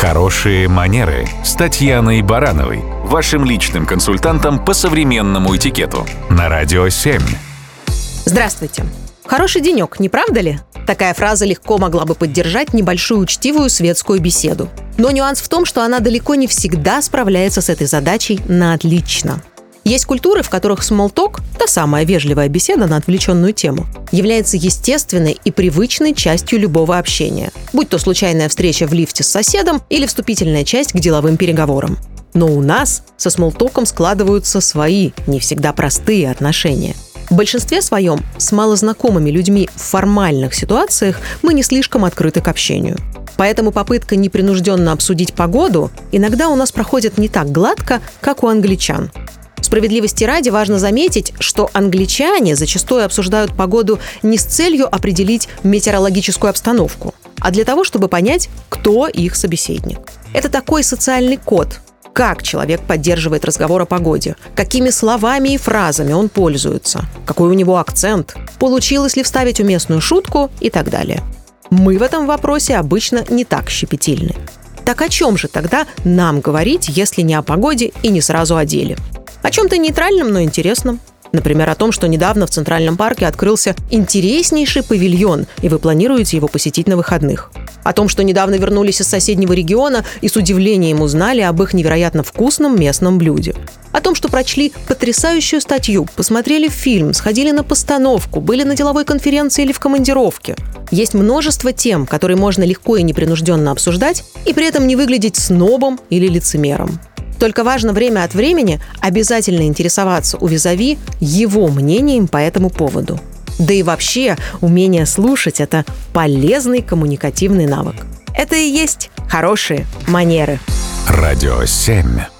Хорошие манеры с Татьяной Барановой, вашим личным консультантом по современному этикету на Радио 7. Здравствуйте. Хороший денек, не правда ли? Такая фраза легко могла бы поддержать небольшую учтивую светскую беседу. Но нюанс в том, что она далеко не всегда справляется с этой задачей на отлично. Есть культуры, в которых смолток, та самая вежливая беседа на отвлеченную тему, является естественной и привычной частью любого общения, будь то случайная встреча в лифте с соседом или вступительная часть к деловым переговорам. Но у нас со смолтоком складываются свои, не всегда простые отношения. В большинстве своем с малознакомыми людьми в формальных ситуациях мы не слишком открыты к общению. Поэтому попытка непринужденно обсудить погоду иногда у нас проходит не так гладко, как у англичан. Справедливости ради важно заметить, что англичане зачастую обсуждают погоду не с целью определить метеорологическую обстановку, а для того, чтобы понять, кто их собеседник. Это такой социальный код, как человек поддерживает разговор о погоде, какими словами и фразами он пользуется, какой у него акцент, получилось ли вставить уместную шутку и так далее. Мы в этом вопросе обычно не так щепетильны. Так о чем же тогда нам говорить, если не о погоде и не сразу о деле? О чем-то нейтральном, но интересном. Например, о том, что недавно в Центральном парке открылся интереснейший павильон, и вы планируете его посетить на выходных. О том, что недавно вернулись из соседнего региона и с удивлением узнали об их невероятно вкусном местном блюде. О том, что прочли потрясающую статью, посмотрели фильм, сходили на постановку, были на деловой конференции или в командировке. Есть множество тем, которые можно легко и непринужденно обсуждать, и при этом не выглядеть снобом или лицемером. Только важно время от времени обязательно интересоваться у визави его мнением по этому поводу. Да и вообще, умение слушать – это полезный коммуникативный навык. Это и есть хорошие манеры. Радио 7.